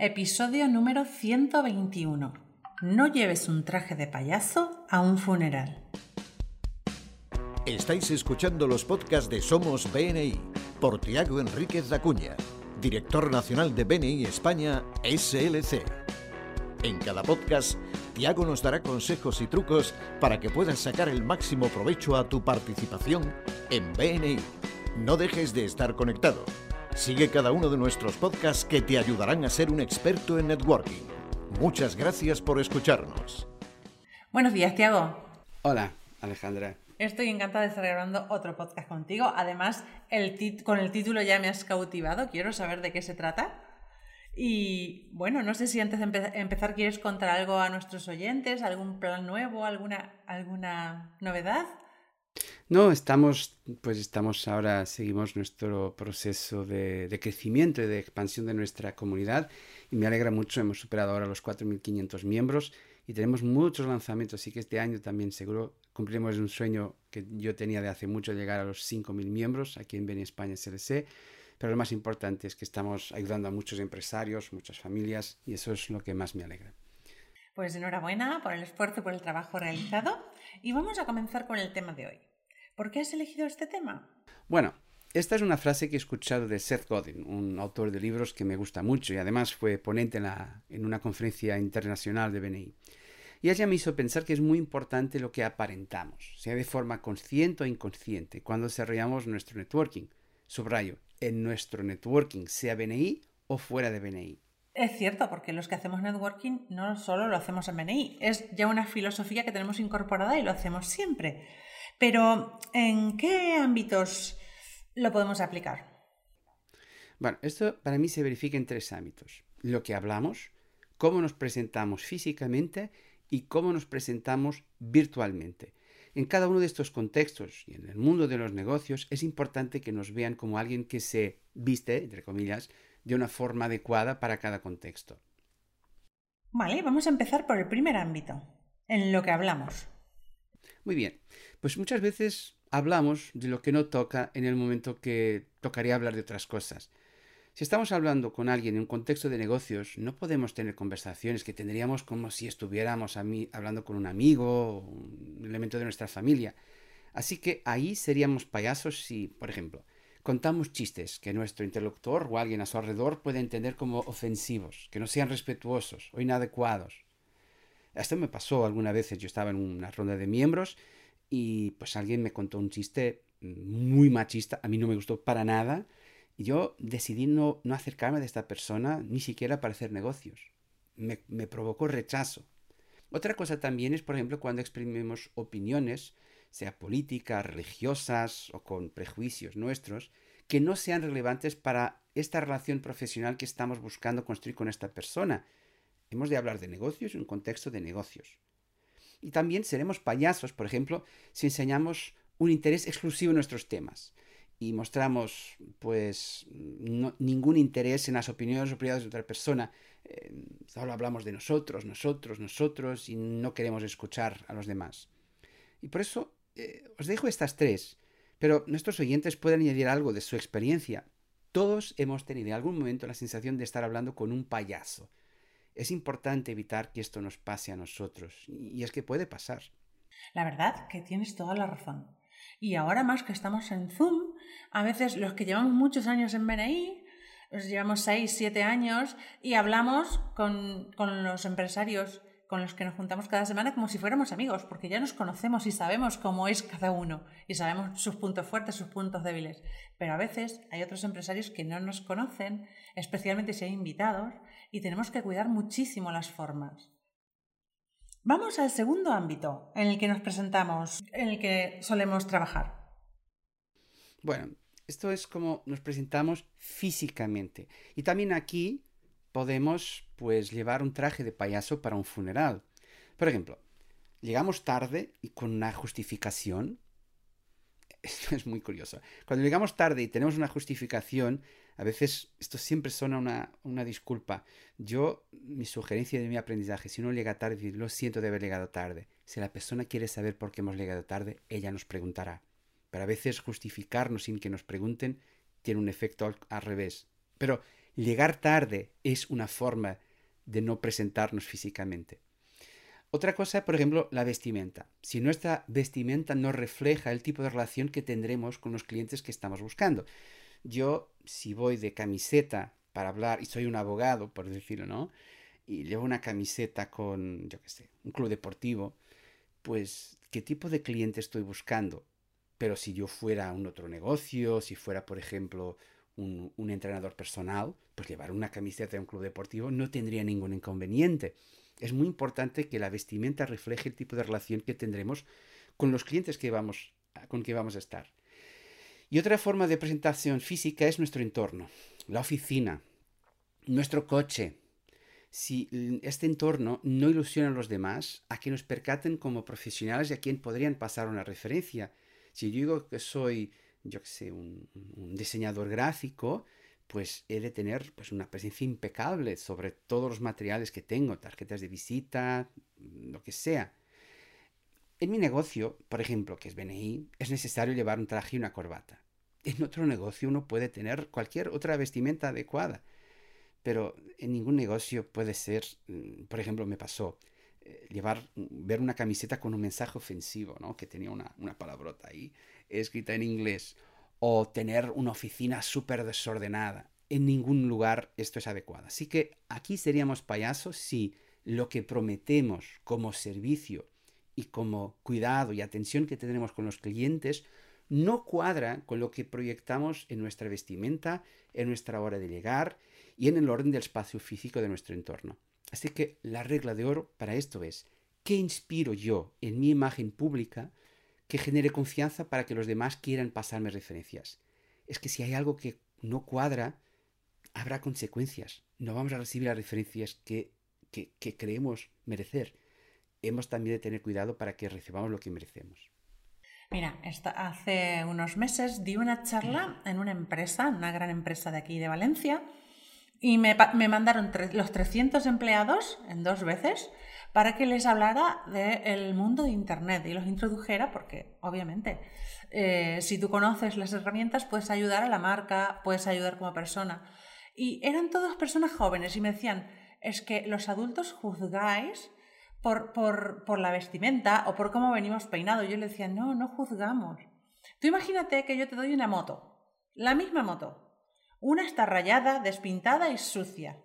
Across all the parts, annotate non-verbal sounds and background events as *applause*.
Episodio número 121. No lleves un traje de payaso a un funeral. Estáis escuchando los podcasts de Somos BNI por Tiago Enríquez Acuña, director nacional de BNI España SLC. En cada podcast, Tiago nos dará consejos y trucos para que puedas sacar el máximo provecho a tu participación en BNI. No dejes de estar conectado. Sigue cada uno de nuestros podcasts que te ayudarán a ser un experto en networking. Muchas gracias por escucharnos. Buenos días, Tiago. Hola, Alejandra. Estoy encantada de estar grabando otro podcast contigo. Además, el con el título ya me has cautivado. Quiero saber de qué se trata. Y bueno, no sé si antes de empezar quieres contar algo a nuestros oyentes, algún plan nuevo, alguna, alguna novedad. No, estamos, pues estamos ahora, seguimos nuestro proceso de, de, crecimiento y de expansión de nuestra comunidad y me alegra mucho, hemos superado ahora los 4.500 miembros y tenemos muchos lanzamientos, así que este año también seguro cumpliremos un sueño que yo tenía de hace mucho, llegar a los 5.000 miembros aquí en Beni España SLC, pero lo más importante es que estamos ayudando a muchos empresarios, muchas familias y eso es lo que más me alegra. Pues enhorabuena por el esfuerzo por el trabajo realizado y vamos a comenzar con el tema de hoy. ¿Por qué has elegido este tema? Bueno, esta es una frase que he escuchado de Seth Godin, un autor de libros que me gusta mucho y además fue ponente en, la, en una conferencia internacional de BNI. Y ella me hizo pensar que es muy importante lo que aparentamos, sea de forma consciente o inconsciente, cuando desarrollamos nuestro networking. Subrayo, en nuestro networking, sea BNI o fuera de BNI. Es cierto, porque los que hacemos networking no solo lo hacemos en BNI, es ya una filosofía que tenemos incorporada y lo hacemos siempre. Pero, ¿en qué ámbitos lo podemos aplicar? Bueno, esto para mí se verifica en tres ámbitos. Lo que hablamos, cómo nos presentamos físicamente y cómo nos presentamos virtualmente. En cada uno de estos contextos y en el mundo de los negocios es importante que nos vean como alguien que se viste, entre comillas, de una forma adecuada para cada contexto. Vale, vamos a empezar por el primer ámbito, en lo que hablamos. Muy bien, pues muchas veces hablamos de lo que no toca en el momento que tocaría hablar de otras cosas. Si estamos hablando con alguien en un contexto de negocios, no podemos tener conversaciones que tendríamos como si estuviéramos hablando con un amigo o un elemento de nuestra familia. Así que ahí seríamos payasos si, por ejemplo, contamos chistes que nuestro interlocutor o alguien a su alrededor puede entender como ofensivos, que no sean respetuosos o inadecuados. Esto me pasó algunas veces. Yo estaba en una ronda de miembros y pues alguien me contó un chiste muy machista. A mí no me gustó para nada. Y yo decidí no, no acercarme de esta persona ni siquiera para hacer negocios. Me, me provocó rechazo. Otra cosa también es, por ejemplo, cuando exprimimos opiniones, sea políticas, religiosas o con prejuicios nuestros, que no sean relevantes para esta relación profesional que estamos buscando construir con esta persona Hemos de hablar de negocios en un contexto de negocios. Y también seremos payasos, por ejemplo, si enseñamos un interés exclusivo en nuestros temas y mostramos pues ningún interés en las opiniones o prioridades de otra persona. Eh, solo hablamos de nosotros, nosotros, nosotros y no queremos escuchar a los demás. Y por eso eh, os dejo estas tres, pero nuestros oyentes pueden añadir algo de su experiencia. Todos hemos tenido en algún momento la sensación de estar hablando con un payaso es importante evitar que esto nos pase a nosotros. Y es que puede pasar. La verdad que tienes toda la razón. Y ahora más que estamos en Zoom, a veces los que llevamos muchos años en BNI, los llevamos 6, 7 años y hablamos con, con los empresarios con los que nos juntamos cada semana como si fuéramos amigos, porque ya nos conocemos y sabemos cómo es cada uno y sabemos sus puntos fuertes, sus puntos débiles. Pero a veces hay otros empresarios que no nos conocen, especialmente si hay invitados, y tenemos que cuidar muchísimo las formas. Vamos al segundo ámbito en el que nos presentamos, en el que solemos trabajar. Bueno, esto es como nos presentamos físicamente. Y también aquí podemos pues llevar un traje de payaso para un funeral. Por ejemplo, llegamos tarde y con una justificación. *laughs* Esto es muy curioso. Cuando llegamos tarde y tenemos una justificación, a veces esto siempre suena una, una disculpa. Yo, mi sugerencia de mi aprendizaje, si uno llega tarde, lo siento de haber llegado tarde. Si la persona quiere saber por qué hemos llegado tarde, ella nos preguntará. Pero a veces justificarnos sin que nos pregunten tiene un efecto al, al revés. Pero Llegar tarde es una forma de no presentarnos físicamente. Otra cosa, por ejemplo, la vestimenta. Si nuestra vestimenta no refleja el tipo de relación que tendremos con los clientes que estamos buscando. Yo, si voy de camiseta para hablar, y soy un abogado, por decirlo, ¿no? Y llevo una camiseta con, yo qué sé, un club deportivo, pues, ¿qué tipo de cliente estoy buscando? Pero si yo fuera un otro negocio, si fuera, por ejemplo, un, entrenador personal, pues llevar una camiseta de un club deportivo no tendría ningún inconveniente. Es muy importante que la vestimenta refleje el tipo de relación que tendremos con los clientes que vamos, con que vamos a estar. Y otra forma de presentación física es nuestro entorno, la oficina, nuestro coche. Si este entorno no ilusiona a los demás, a que nos percaten como profesionales y a quien podrían pasar una referencia. Si yo digo que soy, yo que sé, un, un diseñador gráfico, pues he de tener pues, una presencia impecable sobre todos los materiales que tengo, tarjetas de visita, lo que sea. En mi negocio, por ejemplo, que es BNI, es necesario llevar un traje y una corbata. En otro negocio uno puede tener cualquier otra vestimenta adecuada, pero en ningún negocio puede ser, mm, por ejemplo, me pasó eh, llevar, ver una camiseta con un mensaje ofensivo, ¿no? Que tenía una, una palabrota ahí escrita en inglés, o tener una oficina súper desordenada. En ningún lugar esto es adecuado. Así que aquí seríamos payasos si lo que prometemos como servicio y como cuidado y atención que tendremos con los clientes no cuadra con lo que proyectamos en nuestra vestimenta, en nuestra hora de llegar y en el orden del espacio físico de nuestro entorno. Así que la regla de oro para esto es, ¿qué inspiro yo en mi imagen pública que genere confianza para que los demás quieran pasarme referencias. Es que si hay algo que no cuadra, habrá consecuencias. No vamos a recibir las referencias que, que, creemos merecer. Hemos también de tener cuidado para que recibamos lo que merecemos. Mira, hace unos meses di una charla en una empresa, una gran empresa de aquí de Valencia, y me, me mandaron los 300 empleados en dos veces para que les hablara del mundo de Internet y los introdujera, porque obviamente eh, si tú conoces las herramientas puedes ayudar a la marca, puedes ayudar como persona. Y eran todas personas jóvenes y me decían, es que los adultos juzgáis por, por, por la vestimenta o por cómo venimos peinados. Yo le decía, no, no juzgamos. Tú imagínate que yo te doy una moto, la misma moto. Una está rayada, despintada y sucia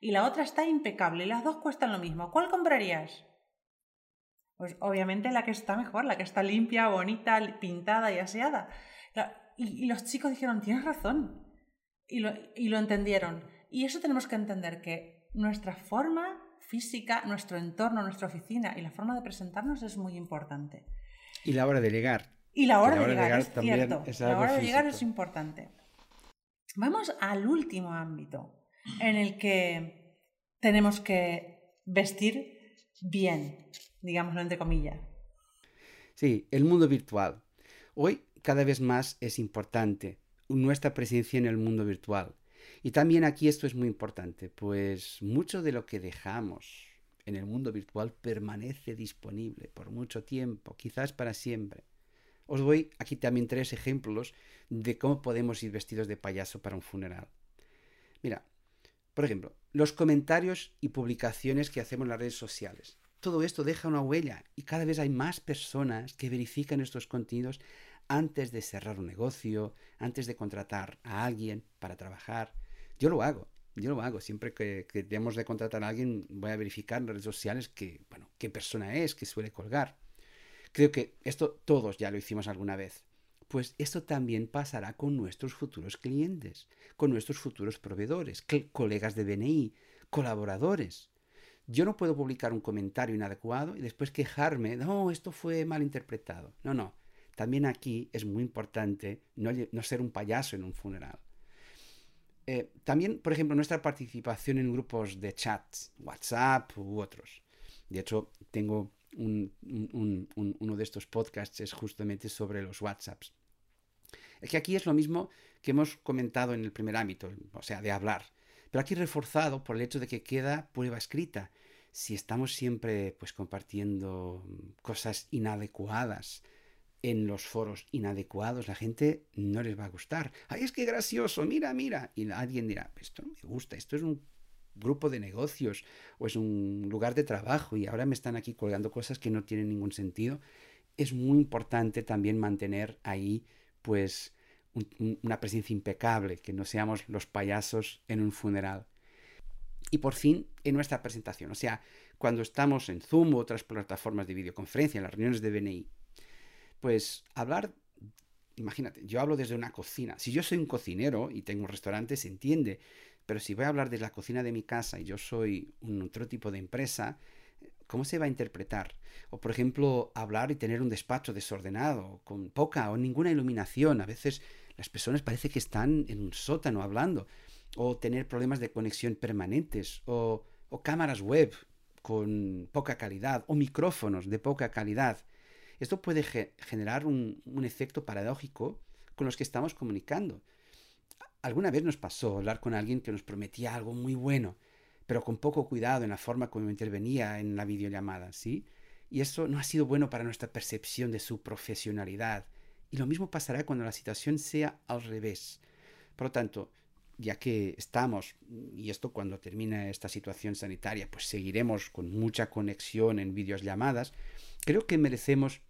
y la otra está impecable y las dos cuestan lo mismo. ¿Cuál comprarías? Pues obviamente la que está mejor, la que está limpia, bonita, pintada y aseada. Y, los chicos dijeron, tienes razón. Y lo, y lo entendieron. Y eso tenemos que entender, que nuestra forma física, nuestro entorno, nuestra oficina y la forma de presentarnos es muy importante. Y la hora de llegar. Y la hora, de, llegar, es cierto. la hora de llegar es importante. Vamos al último ámbito, en el que tenemos que vestir bien, digámoslo entre comillas. Sí, el mundo virtual. Hoy cada vez más es importante nuestra presencia en el mundo virtual. Y también aquí esto es muy importante, pues mucho de lo que dejamos en el mundo virtual permanece disponible por mucho tiempo, quizás para siempre. Os doy aquí también tres ejemplos de cómo podemos ir vestidos de payaso para un funeral. Mira, por ejemplo, los comentarios y publicaciones que hacemos en las redes sociales. Todo esto deja una huella y cada vez hay más personas que verifican estos contenidos antes de cerrar un negocio, antes de contratar a alguien para trabajar. Yo lo hago, yo lo hago. Siempre que, que de contratar a alguien, voy a verificar en las redes sociales que, qué persona es, que suele colgar. Creo que esto todos ya lo hicimos alguna vez. Pues esto también pasará con nuestros futuros clientes, con nuestros futuros proveedores, colegas de BNI, colaboradores. Yo no puedo publicar un comentario inadecuado y después quejarme, no, esto fue mal interpretado. No, no. También aquí es muy importante no, ser un payaso en un funeral. Eh, también, por ejemplo, nuestra participación en grupos de chats, WhatsApp u otros. De hecho, tengo uno de estos podcasts es justamente sobre los WhatsApps. Es que aquí es lo mismo que hemos comentado en el primer ámbito, o sea, de hablar. Pero aquí reforzado por el hecho de que queda prueba escrita. Si estamos siempre pues compartiendo cosas inadecuadas, en los foros inadecuados, la gente no les va a gustar. Ay, es que gracioso, mira, mira. Y alguien dirá, esto no me gusta, esto es un grupo de negocios o es un lugar de trabajo y ahora me están aquí colgando cosas que no tienen ningún sentido. Es muy importante también mantener ahí, pues, una presencia impecable, que no seamos los payasos en un funeral. Y por fin, en nuestra presentación, o sea, cuando estamos en Zoom u otras plataformas de videoconferencia, en las reuniones de BNI, pues hablar, imagínate, yo hablo desde una cocina. Si yo soy un cocinero y tengo un restaurante, se entiende, pero si voy a hablar desde la cocina de mi casa y yo soy un otro tipo de empresa, ¿cómo se va a interpretar? O por ejemplo, hablar y tener un despacho desordenado, con poca o ninguna iluminación. A veces las personas parece que están en un sótano hablando o tener problemas de conexión permanentes, o, cámaras web con poca calidad, o micrófonos de poca calidad. Esto puede generar un, efecto paradójico con los que estamos comunicando. Alguna vez nos pasó hablar con alguien que nos prometía algo muy bueno, pero con poco cuidado en la forma como intervenía en la videollamada, ¿sí? Y eso no ha sido bueno para nuestra percepción de su profesionalidad. Y lo mismo pasará cuando la situación sea al revés. Por lo tanto, ya que estamos, y esto cuando termine esta situación sanitaria, pues seguiremos con mucha conexión en videollamadas, creo que merecemos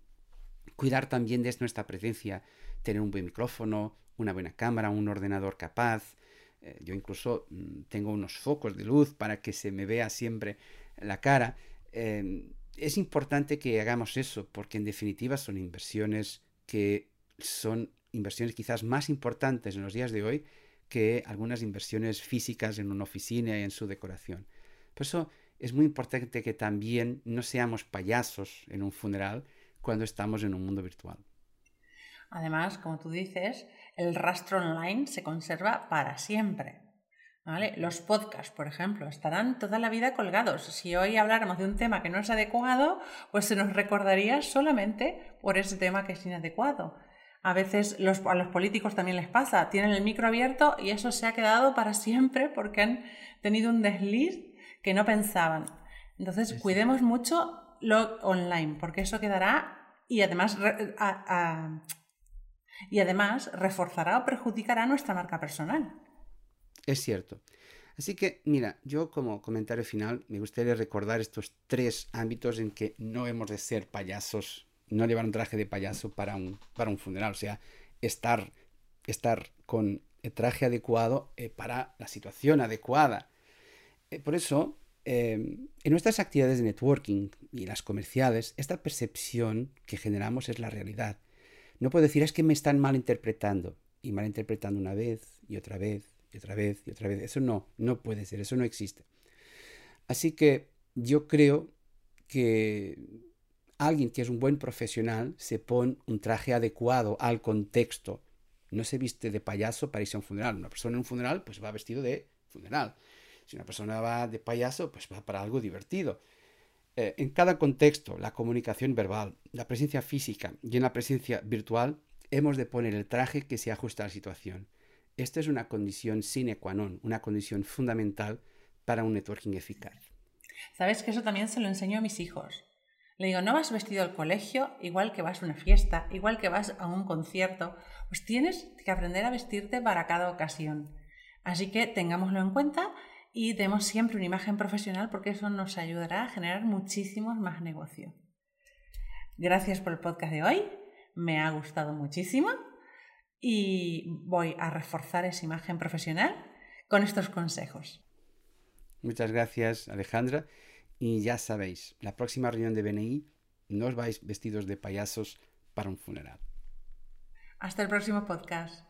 cuidar también de nuestra presencia, tener un buen micrófono, una buena cámara, un ordenador capaz. Eh, yo incluso mm, tengo unos focos de luz para que se me vea siempre la cara. Em, es importante que hagamos eso porque en definitiva son inversiones que son inversiones quizás más importantes en los días de hoy que algunas inversiones físicas en una oficina y en su decoración. Por eso es muy importante que también no seamos payasos en un funeral cuando estamos en un mundo virtual. Además, como tú dices, el rastro online se conserva para siempre. Los podcasts, por ejemplo, estarán toda la vida colgados. Si hoy habláramos de un tema que no es adecuado, pues se nos recordaría solamente por ese tema que es inadecuado. A veces a los políticos también les pasa, tienen el micro abierto y eso se ha quedado para siempre porque han tenido un desliz que no pensaban. Entonces, cuidemos mucho lo online porque eso quedará y además, y además reforzará o perjudicará nuestra marca personal. Es cierto. Así que, mira, yo como comentario final me gustaría recordar estos tres ámbitos en que no hemos de ser payasos no llevar un traje de payaso para un, para un funeral, o sea, estar, estar con el traje adecuado eh, para la situación adecuada. Eh, por eso, em, en nuestras actividades de networking y las comerciales, esta percepción que generamos es la realidad. No puedo decir es que me están malinterpretando y malinterpretando una vez y otra vez y otra vez y otra vez. Eso no, no puede ser, eso no existe. Así que yo creo que alguien que es un buen profesional se pone un traje adecuado al contexto. No se viste de payaso para irse a un funeral. Una persona en un funeral pues va vestido de funeral. Si una persona va de payaso pues va para algo divertido. Eh, en cada contexto, la comunicación verbal, la presencia física y en la presencia virtual, hemos de poner el traje que se ajusta a la situación. Esta es una condición sine qua non, una condición fundamental para un networking eficaz. Sabes que eso también se lo enseño a mis hijos. Le digo, no vas vestido al colegio, igual que vas a una fiesta, igual que vas a un concierto, pues tienes que aprender a vestirte para cada ocasión. Así que tengámoslo en cuenta y demos siempre una imagen profesional porque eso nos ayudará a generar muchísimos más negocio. Gracias por el podcast de hoy, me ha gustado muchísimo y voy a reforzar esa imagen profesional con estos consejos. Muchas gracias, Alejandra. Y ya sabéis, la próxima reunión de BNI no os vais vestidos de payasos para un funeral. Hasta el próximo podcast.